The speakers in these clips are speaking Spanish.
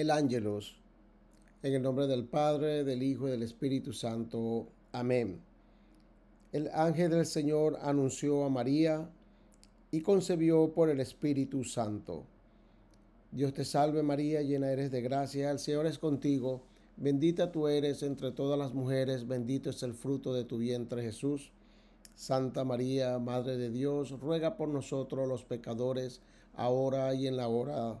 el ángelos. En el nombre del Padre, del Hijo y del Espíritu Santo. Amén. El ángel del Señor anunció a María y concebió por el Espíritu Santo. Dios te salve María, llena eres de gracia, el Señor es contigo, bendita tú eres entre todas las mujeres, bendito es el fruto de tu vientre Jesús. Santa María, Madre de Dios, ruega por nosotros los pecadores, ahora y en la hora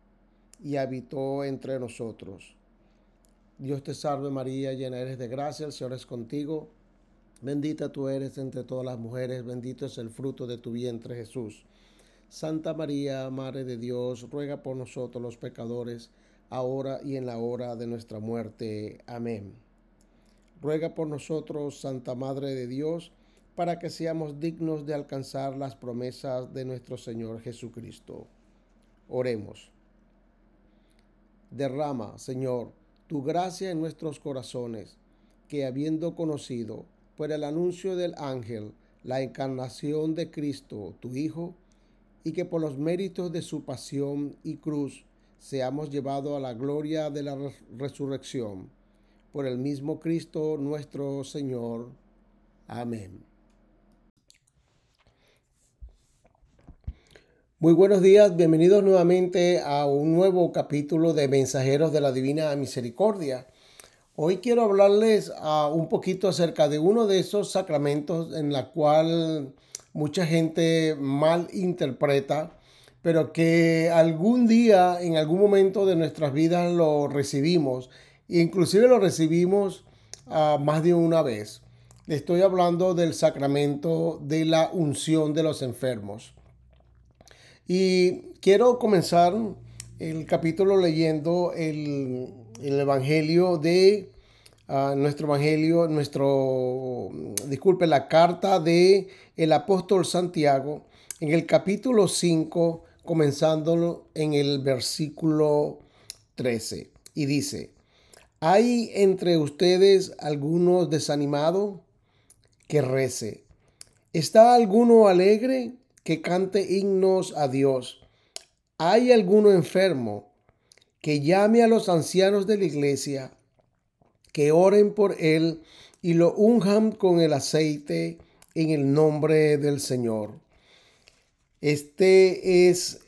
y habitó entre nosotros. Dios te salve María, llena eres de gracia, el Señor es contigo. Bendita tú eres entre todas las mujeres, bendito es el fruto de tu vientre Jesús. Santa María, Madre de Dios, ruega por nosotros los pecadores, ahora y en la hora de nuestra muerte. Amén. Ruega por nosotros, Santa Madre de Dios, para que seamos dignos de alcanzar las promesas de nuestro Señor Jesucristo. Oremos. Derrama, Señor, tu gracia en nuestros corazones, que habiendo conocido por el anuncio del ángel la encarnación de Cristo, tu Hijo, y que por los méritos de su pasión y cruz seamos llevados a la gloria de la resurrección. Por el mismo Cristo nuestro Señor. Amén. Muy buenos días, bienvenidos nuevamente a un nuevo capítulo de Mensajeros de la Divina Misericordia. Hoy quiero hablarles uh, un poquito acerca de uno de esos sacramentos en la cual mucha gente mal interpreta, pero que algún día, en algún momento de nuestras vidas lo recibimos, inclusive lo recibimos uh, más de una vez. Estoy hablando del sacramento de la unción de los enfermos. Y quiero comenzar el capítulo leyendo el, Evangelio de uh, nuestro Evangelio, nuestro, disculpe, la carta de el apóstol Santiago en el capítulo 5, comenzándolo en el versículo 13. Y dice, ¿hay entre ustedes algunos desanimados? Que rece. ¿Está alguno alegre? Que cante himnos a Dios. ¿Hay alguno enfermo que llame a los ancianos de la iglesia, que oren por él y lo unjan con el aceite en el nombre del Señor? Este es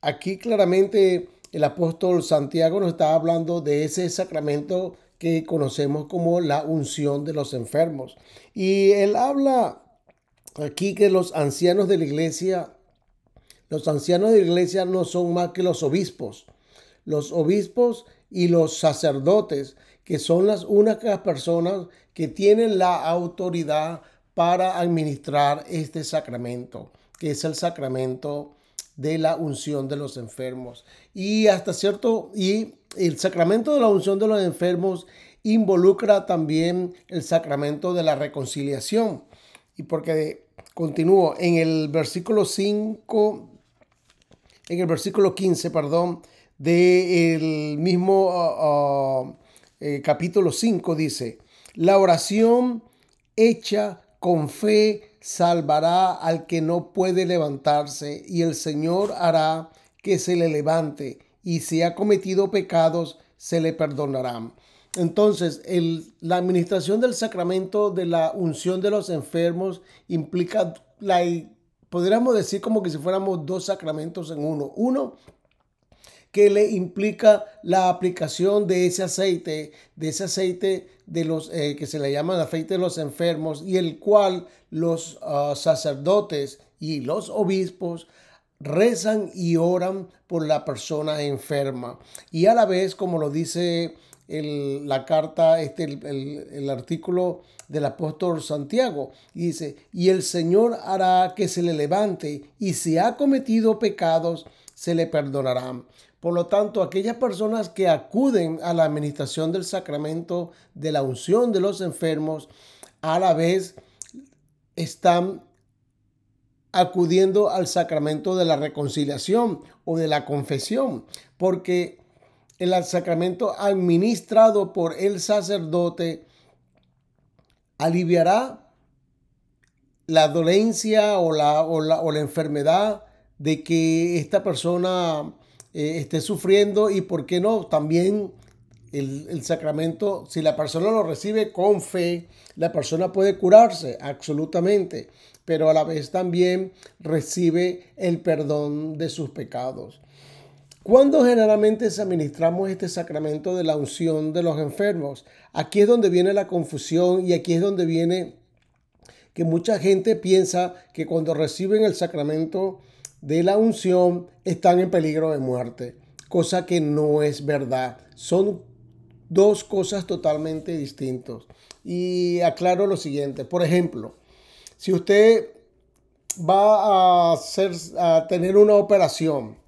aquí claramente el apóstol Santiago nos está hablando de ese sacramento que conocemos como la unción de los enfermos. Y él habla aquí que los ancianos de la iglesia, los ancianos de la iglesia no son más que los obispos. Los obispos y los sacerdotes, que son las únicas personas que tienen la autoridad para administrar este sacramento, que es el sacramento de la unción de los enfermos. Y hasta cierto, y el sacramento de la unción de los enfermos involucra también el sacramento de la reconciliación. Y porque Continúo en el versículo 5, en el versículo 15, perdón, del mismo uh, uh, eh, capítulo 5 dice, la oración hecha con fe salvará al que no puede levantarse y el Señor hará que se le levante y si ha cometido pecados se le perdonarán. Entonces, la administración del sacramento de la unción de los enfermos implica, la, podríamos decir como que si fuéramos dos sacramentos en uno. Uno que le implica la aplicación de ese aceite, de ese aceite de los eh, que se le llama aceite de los enfermos y el cual los ah, sacerdotes y los obispos rezan y oran por la persona enferma. Y a la vez, como lo dice la carta, este, el, artículo del apóstol Santiago. Y dice, y el Señor hará que se le levante y si ha cometido pecados, se le perdonarán. Por lo tanto, aquellas personas que acuden a la administración del sacramento de la unción de los enfermos, a la vez están acudiendo al sacramento de la reconciliación o de la confesión, porque el sacramento administrado por el sacerdote aliviará la dolencia o la, o la, enfermedad de que esta persona eh, esté sufriendo y, ¿por qué no? También el, el, sacramento, si la persona lo recibe con fe, la persona puede curarse, absolutamente, pero a la vez también recibe el perdón de sus pecados. ¿Cuándo generalmente administramos este sacramento de la unción de los enfermos? Aquí es donde viene la confusión y aquí es donde viene que mucha gente piensa que cuando reciben el sacramento de la unción están en peligro de muerte, cosa que no es verdad. Son dos cosas totalmente distintas. Y aclaro lo siguiente, por ejemplo, si usted va a, tener una operación,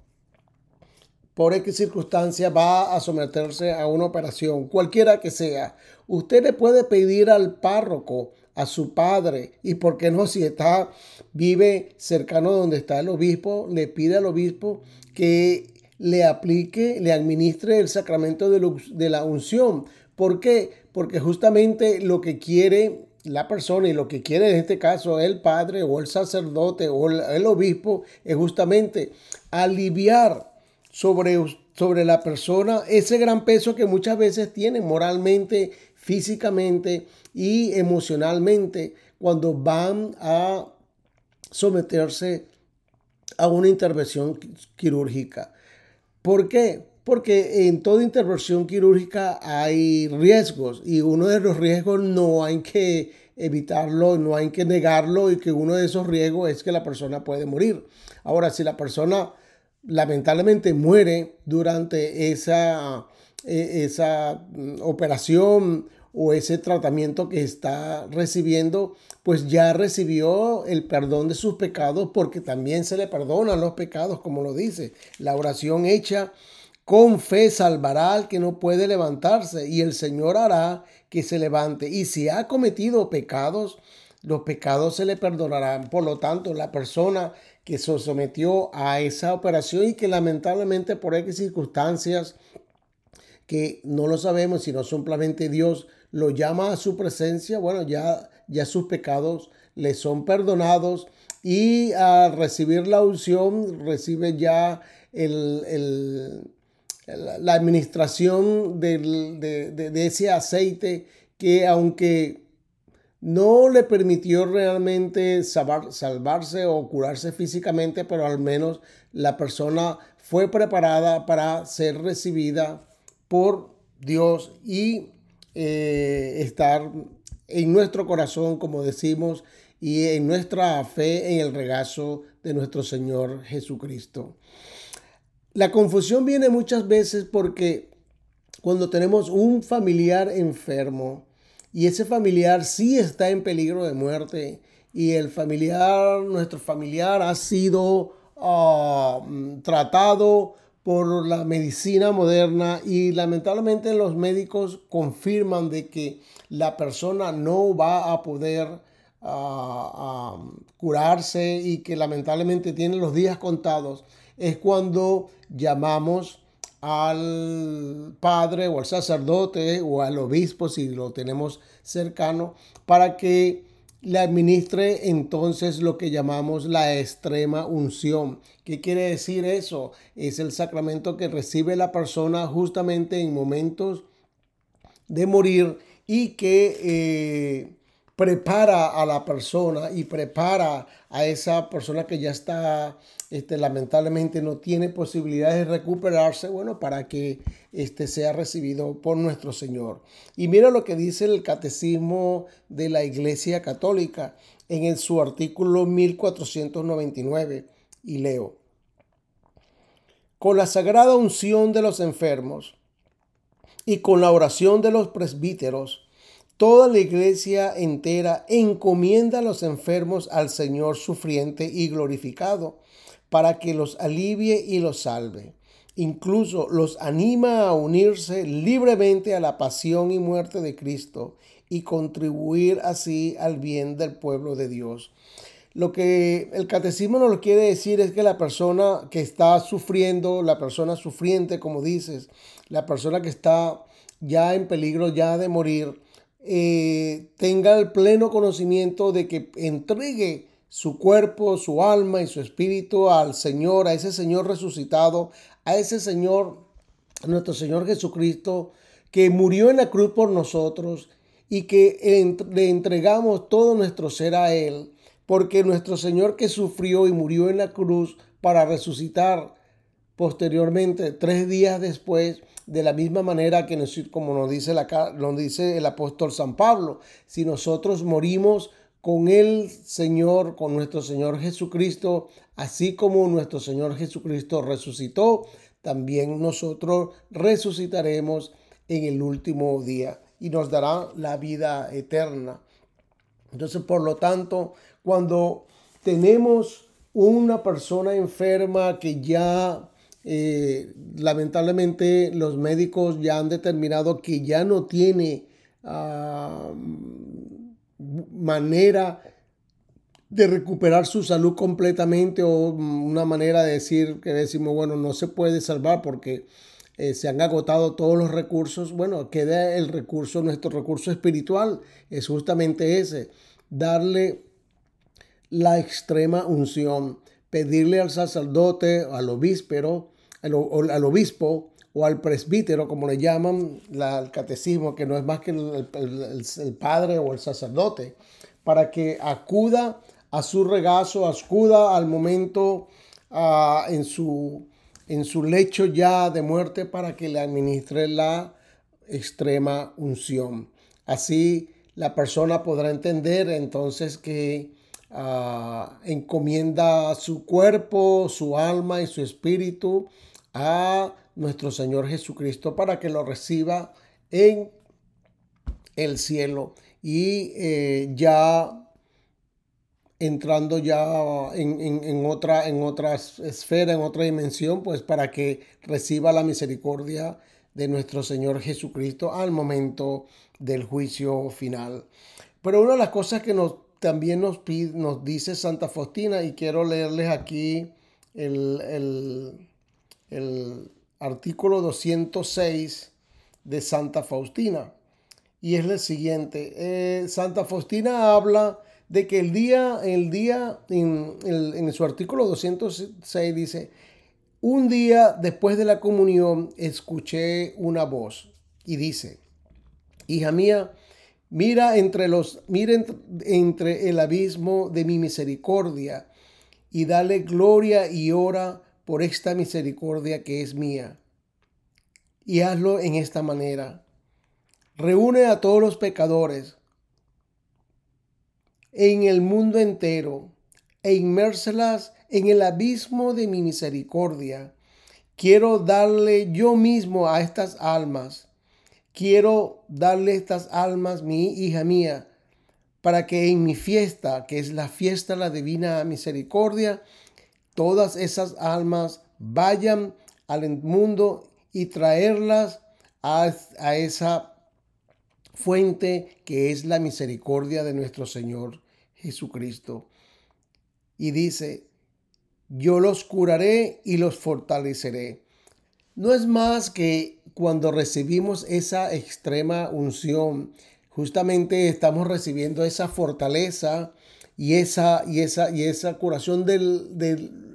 por X circunstancia va a someterse a una operación, cualquiera que sea, usted le puede pedir al párroco a su padre y por qué no si está vive cercano donde está el obispo, le pide al obispo que le aplique, le administre el sacramento de, la unción. ¿Por qué? Porque justamente lo que quiere la persona y lo que quiere en este caso el padre o el sacerdote o el, obispo es justamente aliviar sobre, sobre la persona ese gran peso que muchas veces tiene moralmente, físicamente y emocionalmente cuando van a someterse a una intervención quirúrgica. ¿Por qué? Porque en toda intervención quirúrgica hay riesgos y uno de los riesgos no hay que evitarlo, no hay que negarlo y que uno de esos riesgos es que la persona puede morir. Ahora, si la persona lamentablemente muere durante esa, e, esa mm, operación o ese tratamiento que está recibiendo, pues ya recibió el perdón de sus pecados porque también se le perdonan los pecados, como lo dice. La oración hecha con fe salvará al que no puede levantarse y el Señor hará que se levante. Y si ha cometido pecados, los pecados se le perdonarán. Por lo tanto, la persona que se sometió a esa operación y que lamentablemente por X circunstancias que no lo sabemos, sino simplemente Dios lo llama a su presencia, bueno, ya, ya sus pecados le son perdonados y al recibir la unción recibe ya el, la administración de, ese aceite que aunque no le permitió realmente salvarse o curarse físicamente, pero al menos la persona fue preparada para ser recibida por Dios y eh, estar en nuestro corazón, como decimos, y en nuestra fe en el regazo de nuestro Señor Jesucristo. La confusión viene muchas veces porque cuando tenemos un familiar enfermo y ese familiar sí está en peligro de muerte. Y el familiar, nuestro familiar ha sido ah, tratado por la medicina moderna. Y lamentablemente los médicos confirman de que la persona no va a poder ah, ah, curarse y que lamentablemente tiene los días contados, es cuando llamamos al padre o al sacerdote o al obispo si lo tenemos cercano para que le administre entonces lo que llamamos la extrema unción. ¿Qué quiere decir eso? Es el sacramento que recibe la persona justamente en momentos de morir y que eh, prepara a la persona y prepara a esa persona que ya está, este, lamentablemente no tiene posibilidades de recuperarse, bueno, para que este, sea recibido por nuestro Señor. Y mira lo que dice el Catecismo de la Iglesia Católica en su artículo 1499, y leo. Con la sagrada unción de los enfermos y con la oración de los presbíteros, Toda la iglesia entera encomienda a los enfermos al Señor sufriente y glorificado, para que los alivie y los salve. Incluso los anima a unirse libremente a la pasión y muerte de Cristo y contribuir así al bien del pueblo de Dios. Lo que el catecismo nos quiere decir es que la persona que está sufriendo, la persona sufriente, como dices, la persona que está ya en peligro ya de morir, eh, tenga el pleno conocimiento de que entregue su cuerpo, su alma y su espíritu al Señor, a ese Señor resucitado, a ese Señor, nuestro Señor Jesucristo, que murió en la cruz por nosotros y que le entregamos todo nuestro ser a Él, porque nuestro Señor que sufrió y murió en la cruz para resucitar posteriormente, tres días después, de la misma manera que como nos dice, la, nos dice el apóstol San Pablo, si nosotros morimos con el Señor, con nuestro Señor Jesucristo, así como nuestro Señor Jesucristo resucitó, también nosotros resucitaremos en el último día y nos dará la vida eterna. Entonces, por lo tanto, cuando tenemos una persona enferma que ya eh, lamentablemente los médicos ya han determinado que ya no tiene ah, manera de recuperar su salud completamente o una manera de decir que decimos, bueno, no se puede salvar porque eh, se han agotado todos los recursos, bueno, queda el recurso, nuestro recurso espiritual es justamente ese, darle la extrema unción, pedirle al sacerdote, al obíspero, al, al obispo o al presbítero, como le llaman la, el catecismo, que no es más que el, padre o el sacerdote, para que acuda a su regazo, acuda al momento uh, en su en su lecho ya de muerte para que le administre la extrema unción. Así la persona podrá entender entonces que ah, encomienda su cuerpo, su alma y su espíritu a nuestro Señor Jesucristo para que lo reciba en el cielo y eh, ya entrando ya en, otra, en otra esfera, en otra dimensión, pues para que reciba la misericordia de nuestro Señor Jesucristo al momento del juicio final. Pero una de las cosas que nos, también nos, nos dice Santa Faustina, y quiero leerles aquí el, el, artículo 206 de Santa Faustina, y es el siguiente. Eh, Santa Faustina habla de que el día, el día en, su artículo 206 dice, un día después de la comunión escuché una voz y dice, hija mía, mira entre los, mira entre el abismo de mi misericordia y dale gloria y ora por esta misericordia que es mía. Y hazlo en esta manera. Reúne a todos los pecadores en el mundo entero e inmérselas en el abismo de mi misericordia. Quiero darle yo mismo a estas almas. Quiero darle estas almas, mi hija mía, para que en mi fiesta, que es la fiesta de la divina misericordia, todas esas almas vayan al mundo y traerlas a, esa fuente que es la misericordia de nuestro Señor Jesucristo. Y dice, yo los curaré y los fortaleceré. No es más que cuando recibimos esa extrema unción, justamente estamos recibiendo esa fortaleza y esa, y esa, y esa curación del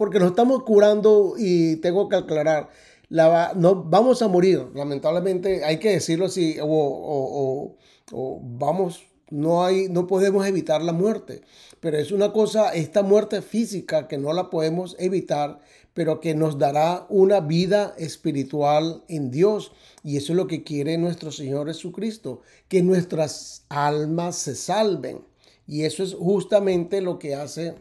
porque nos estamos curando y tengo que aclarar, la, no vamos a morir, lamentablemente hay que decirlo así, o, o vamos no, hay, no podemos evitar la muerte, pero es una cosa, esta muerte física que no la podemos evitar, pero que nos dará una vida espiritual en Dios. Y eso es lo que quiere nuestro Señor Jesucristo, que nuestras almas se salven. Y eso es justamente lo que hace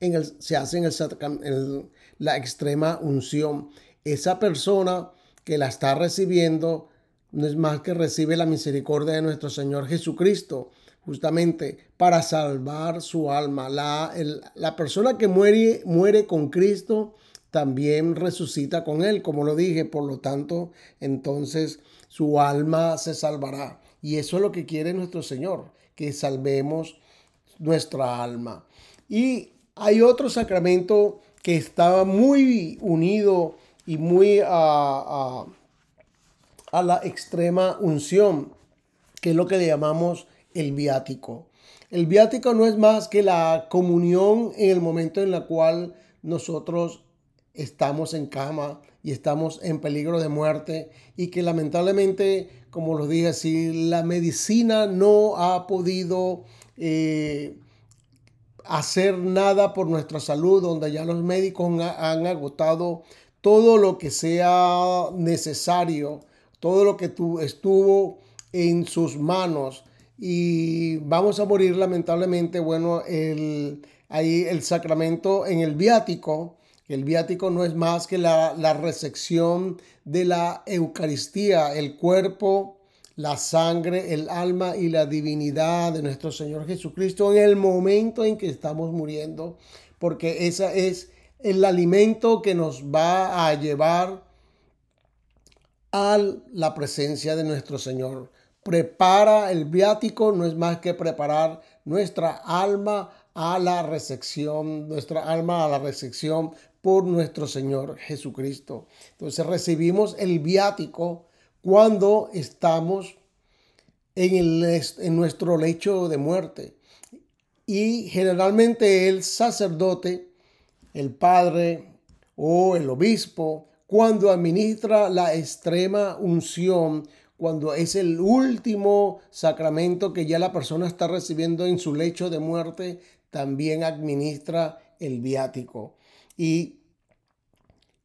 en el, se hace en, el, la extrema unción. Esa persona que la está recibiendo no es más que recibe la misericordia de nuestro Señor Jesucristo, justamente para salvar su alma. La, la persona que muere, muere con Cristo también resucita con Él, como lo dije, por lo tanto, entonces su alma se salvará. Y eso es lo que quiere nuestro Señor, que salvemos nuestra alma. Y hay otro sacramento que estaba muy unido y muy a, la extrema unción, que es lo que le llamamos el viático. El viático no es más que la comunión en el momento en el cual nosotros estamos en cama y estamos en peligro de muerte y que lamentablemente, como lo dije, si la medicina no ha podido eh, hacer nada por nuestra salud, donde ya los médicos han agotado todo lo que sea necesario, todo lo que estuvo en sus manos. Y vamos a morir lamentablemente, bueno, el, ahí el sacramento en el viático, el viático no es más que la, la recepción de la Eucaristía, el cuerpo, la sangre, el alma y la divinidad de nuestro Señor Jesucristo en el momento en que estamos muriendo, porque ese es el alimento que nos va a llevar a la presencia de nuestro Señor. Prepara el viático, no es más que preparar nuestra alma a la recepción, nuestra alma a la recepción por nuestro Señor Jesucristo. Entonces recibimos el viático cuando estamos en, el, en nuestro lecho de muerte. Y generalmente el sacerdote, el padre o el obispo, cuando administra la extrema unción, cuando es el último sacramento que ya la persona está recibiendo en su lecho de muerte, también administra el viático. Y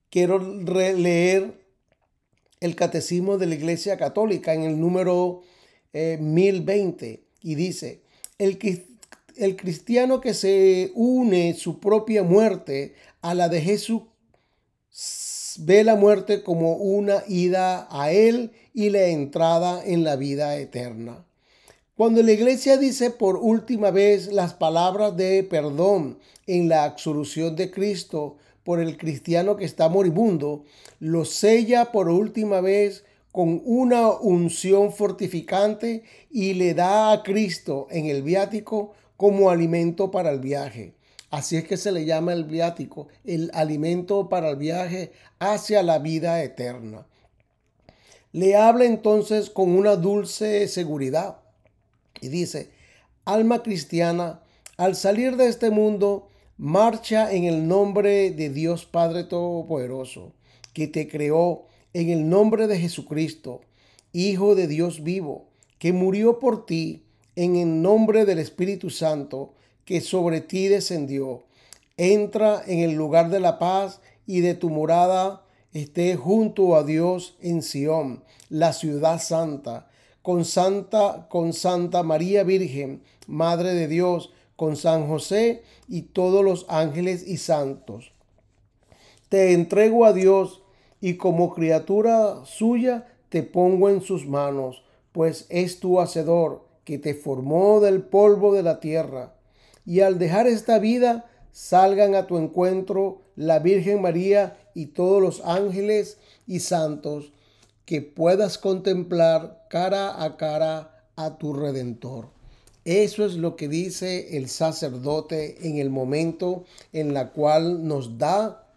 quiero leer el catecismo de la Iglesia Católica en el número 1020 eh, y dice, el, el cristiano que se une su propia muerte a la de Jesús ve la muerte como una ida a Él y la entrada en la vida eterna. Cuando la iglesia dice por última vez las palabras de perdón en la absolución de Cristo por el cristiano que está moribundo, lo sella por última vez con una unción fortificante y le da a Cristo en el viático como alimento para el viaje. Así es que se le llama el viático, el alimento para el viaje hacia la vida eterna. Le habla entonces con una dulce seguridad y dice, alma cristiana, al salir de este mundo, marcha en el nombre de Dios Padre Todopoderoso, que te creó en el nombre de Jesucristo, Hijo de Dios vivo, que murió por ti en el nombre del Espíritu Santo, que sobre ti descendió. Entra en el lugar de la paz y de tu morada esté junto a Dios en Sión, la ciudad santa con Santa, con Santa María Virgen, Madre de Dios, con San José y todos los ángeles y santos. Te entrego a Dios y como criatura suya te pongo en sus manos, pues es tu hacedor que te formó del polvo de la tierra. Y al dejar esta vida, salgan a tu encuentro la Virgen María y todos los ángeles y santos que puedas contemplar cara a cara a tu redentor. Eso es lo que dice el sacerdote en el momento en la cual nos da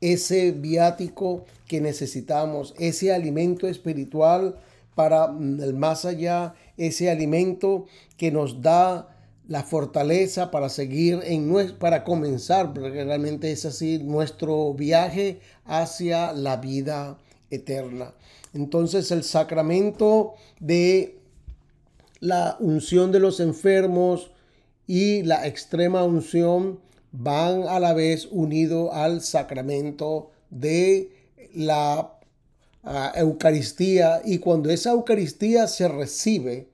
ese viático que necesitamos, ese alimento espiritual para el más allá, ese alimento que nos da la fortaleza para seguir en para comenzar, porque realmente es así nuestro viaje hacia la vida eterna. Entonces el sacramento de la unción de los enfermos y la extrema unción van a la vez unidos al sacramento de la ah, Eucaristía y cuando esa Eucaristía se recibe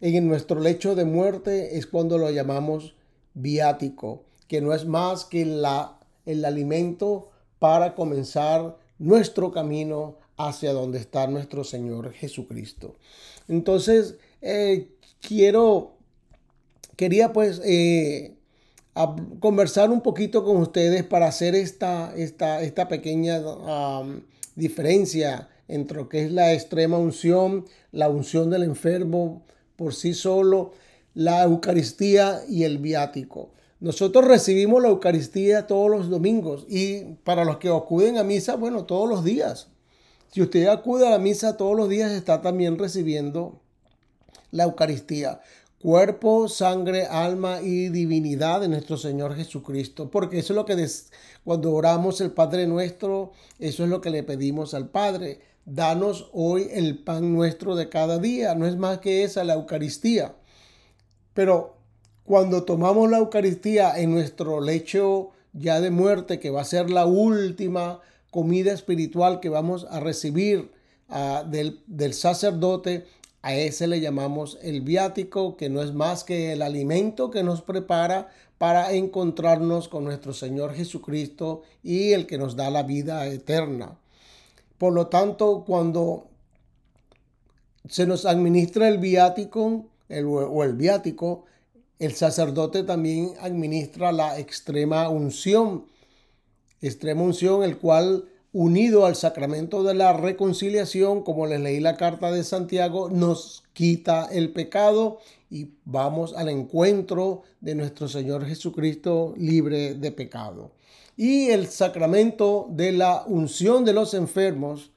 en nuestro lecho de muerte es cuando lo llamamos viático, que no es más que la, el alimento para comenzar nuestro camino hacia donde está nuestro Señor Jesucristo. Entonces, eh, quiero, quería pues eh, conversar un poquito con ustedes para hacer esta, esta, esta pequeña diferencia entre lo que es la extrema unción, la unción del enfermo por sí solo, la Eucaristía y el viático. Nosotros recibimos la Eucaristía todos los domingos y para los que acuden a misa, bueno, todos los días. Si usted acude a la misa todos los días, está también recibiendo la Eucaristía. Cuerpo, sangre, alma y divinidad de nuestro Señor Jesucristo. Porque eso es lo que cuando oramos el Padre nuestro, eso es lo que le pedimos al Padre. Danos hoy el pan nuestro de cada día. No es más que esa la Eucaristía. Pero cuando tomamos la Eucaristía en nuestro lecho ya de muerte, que va a ser la última comida espiritual que vamos a recibir ah, del, del sacerdote, a ese le llamamos el viático, que no es más que el alimento que nos prepara para encontrarnos con nuestro Señor Jesucristo y el que nos da la vida eterna. Por lo tanto, cuando se nos administra el viático o el viático, el sacerdote también administra la extrema unción extrema unción, el cual unido al sacramento de la reconciliación, como les leí la carta de Santiago, nos quita el pecado y vamos al encuentro de nuestro Señor Jesucristo libre de pecado. Y el sacramento de la unción de los enfermos,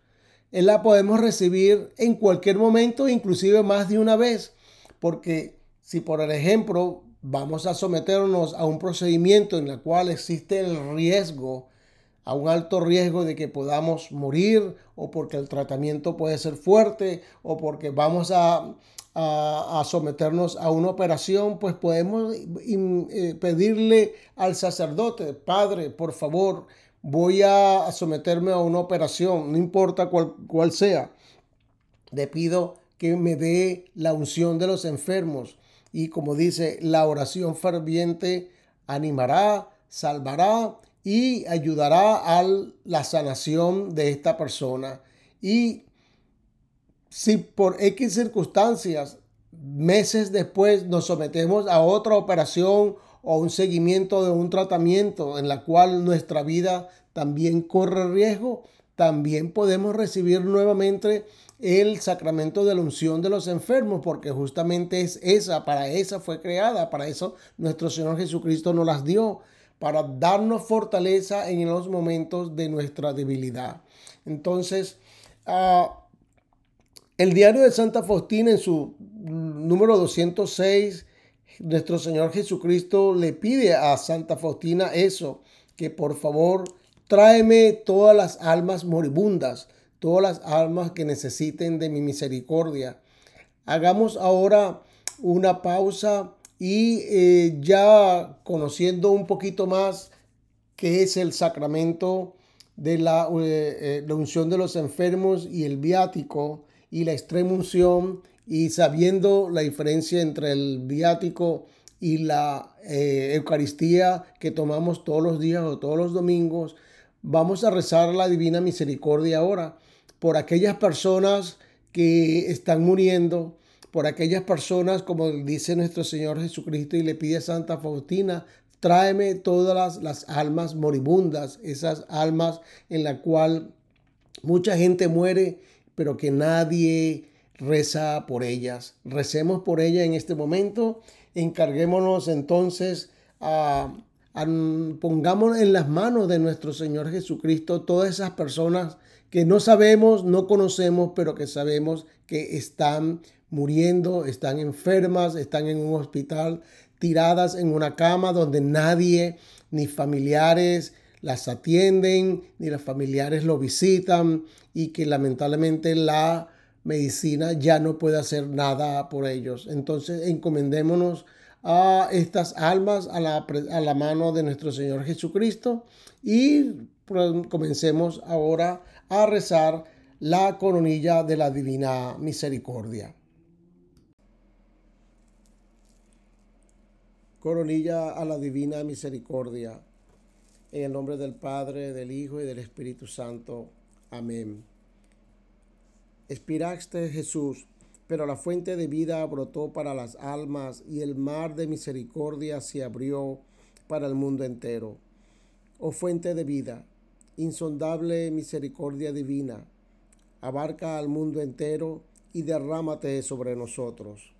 la podemos recibir en cualquier momento, inclusive más de una vez, porque si por ejemplo vamos a someternos a un procedimiento en el cual existe el riesgo a un alto riesgo de que podamos morir o porque el tratamiento puede ser fuerte o porque vamos a, someternos a una operación, pues podemos eh, pedirle al sacerdote, Padre, por favor, voy a someterme a una operación, no importa cuál, cuál sea. Le pido que me dé la unción de los enfermos. Y como dice, la oración ferviente animará, salvará y ayudará a la sanación de esta persona. Y si por X circunstancias, meses después, nos sometemos a otra operación o un seguimiento de un tratamiento en la cual nuestra vida también corre riesgo, también podemos recibir nuevamente el sacramento de la unción de los enfermos, porque justamente es esa, para esa fue creada, para eso nuestro Señor Jesucristo nos las dio para darnos fortaleza en los momentos de nuestra debilidad. Entonces, ah, el diario de Santa Faustina en su número 206, nuestro Señor Jesucristo le pide a Santa Faustina eso, que por favor tráeme todas las almas moribundas, todas las almas que necesiten de mi misericordia. Hagamos ahora una pausa y eh, ya conociendo un poquito más qué es el sacramento de la, eh, eh, unción de los enfermos y el viático y la extrema unción y sabiendo la diferencia entre el viático y la Eucaristía que tomamos todos los días o todos los domingos, vamos a rezar la divina misericordia ahora por aquellas personas que están muriendo, por aquellas personas, como dice nuestro Señor Jesucristo y le pide a Santa Faustina, tráeme todas las, almas moribundas, esas almas en la cual mucha gente muere, pero que nadie reza por ellas. Recemos por ellas en este momento, encarguémonos entonces a pongamos en las manos de nuestro Señor Jesucristo todas esas personas que no sabemos, no conocemos, pero que sabemos que están muriendo, están enfermas, están en un hospital, tiradas en una cama donde nadie, ni familiares, las atienden, ni los familiares lo visitan y que lamentablemente la medicina ya no puede hacer nada por ellos. Entonces encomendémonos a estas almas a la, a la mano de nuestro Señor Jesucristo y comencemos ahora a rezar la coronilla de la divina misericordia. Coronilla a la divina misericordia. En el nombre del Padre, del Hijo y del Espíritu Santo. Amén. Espiraste Jesús, pero la fuente de vida brotó para las almas y el mar de misericordia se abrió para el mundo entero. Oh fuente de vida, insondable misericordia divina, abarca al mundo entero y derrámate sobre nosotros.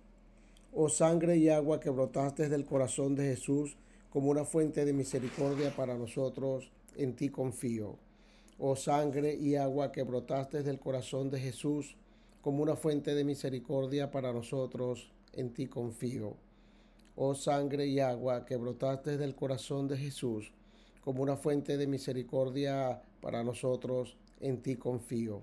Oh sangre y agua que brotaste del corazón de Jesús como una fuente de misericordia para nosotros, en ti confío. Oh sangre y agua que brotaste del corazón de Jesús como una fuente de misericordia para nosotros, en ti confío. Oh sangre y agua que brotaste del corazón de Jesús como una fuente de misericordia para nosotros, en ti confío.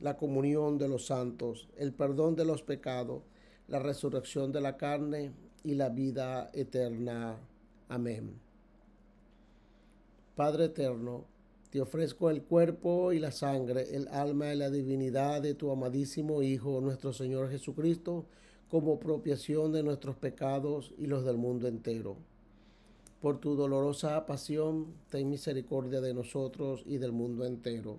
la comunión de los santos, el perdón de los pecados, la resurrección de la carne y la vida eterna. Amén. Padre eterno, te ofrezco el cuerpo y la sangre, el alma y la divinidad de tu amadísimo Hijo, nuestro Señor Jesucristo, como propiación de nuestros pecados y los del mundo entero. Por tu dolorosa pasión, ten misericordia de nosotros y del mundo entero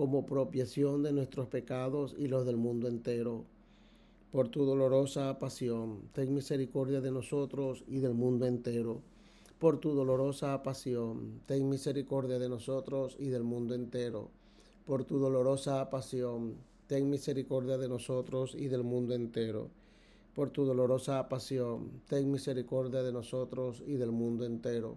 como propiación de nuestros pecados y los del mundo entero. Por tu dolorosa pasión, ten misericordia de nosotros y del mundo entero. Por tu dolorosa pasión, ten misericordia de nosotros y del mundo entero. Por tu dolorosa pasión, ten misericordia de nosotros y del mundo entero. Por tu dolorosa pasión, ten misericordia de nosotros y del mundo entero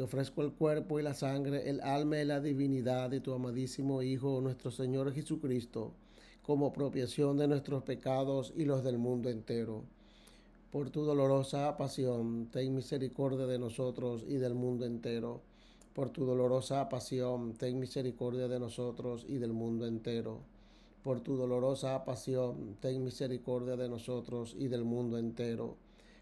te ofrezco el cuerpo y la sangre, el alma y la divinidad de tu amadísimo Hijo, nuestro Señor Jesucristo, como apropiación de nuestros pecados y los del mundo entero por tu dolorosa pasión, ten misericordia de nosotros y del mundo entero. Por tu dolorosa pasión, ten misericordia de nosotros y del mundo entero. Por tu dolorosa pasión, ten misericordia de nosotros y del mundo entero.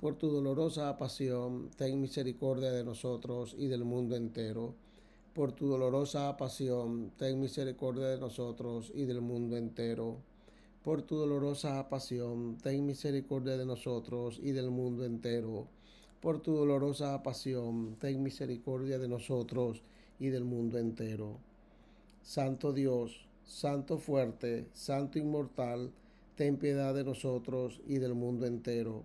Por tu dolorosa pasión, ten misericordia de nosotros y del mundo entero. Por tu dolorosa pasión, ten misericordia de nosotros y del mundo entero por tu dolorosa pasión, ten misericordia de nosotros y del mundo entero. Por tu dolorosa pasión, ten misericordia de nosotros y del mundo entero. Santo Dios, Santo fuerte, Santo inmortal, ten piedad de nosotros y del mundo entero.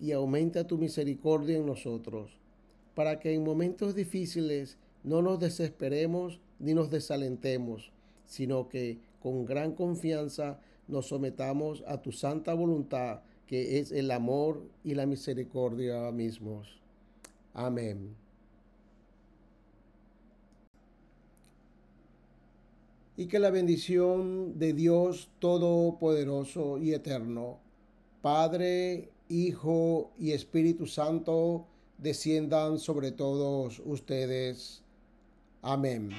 y aumenta tu misericordia en nosotros, para que en momentos difíciles no nos desesperemos ni nos desalentemos, sino que con gran confianza nos sometamos a tu santa voluntad, que es el amor y la misericordia mismos. Amén. Y que la bendición de Dios Todopoderoso y Eterno, Padre, Hijo y Espíritu Santo, desciendan sobre todos ustedes. Amén.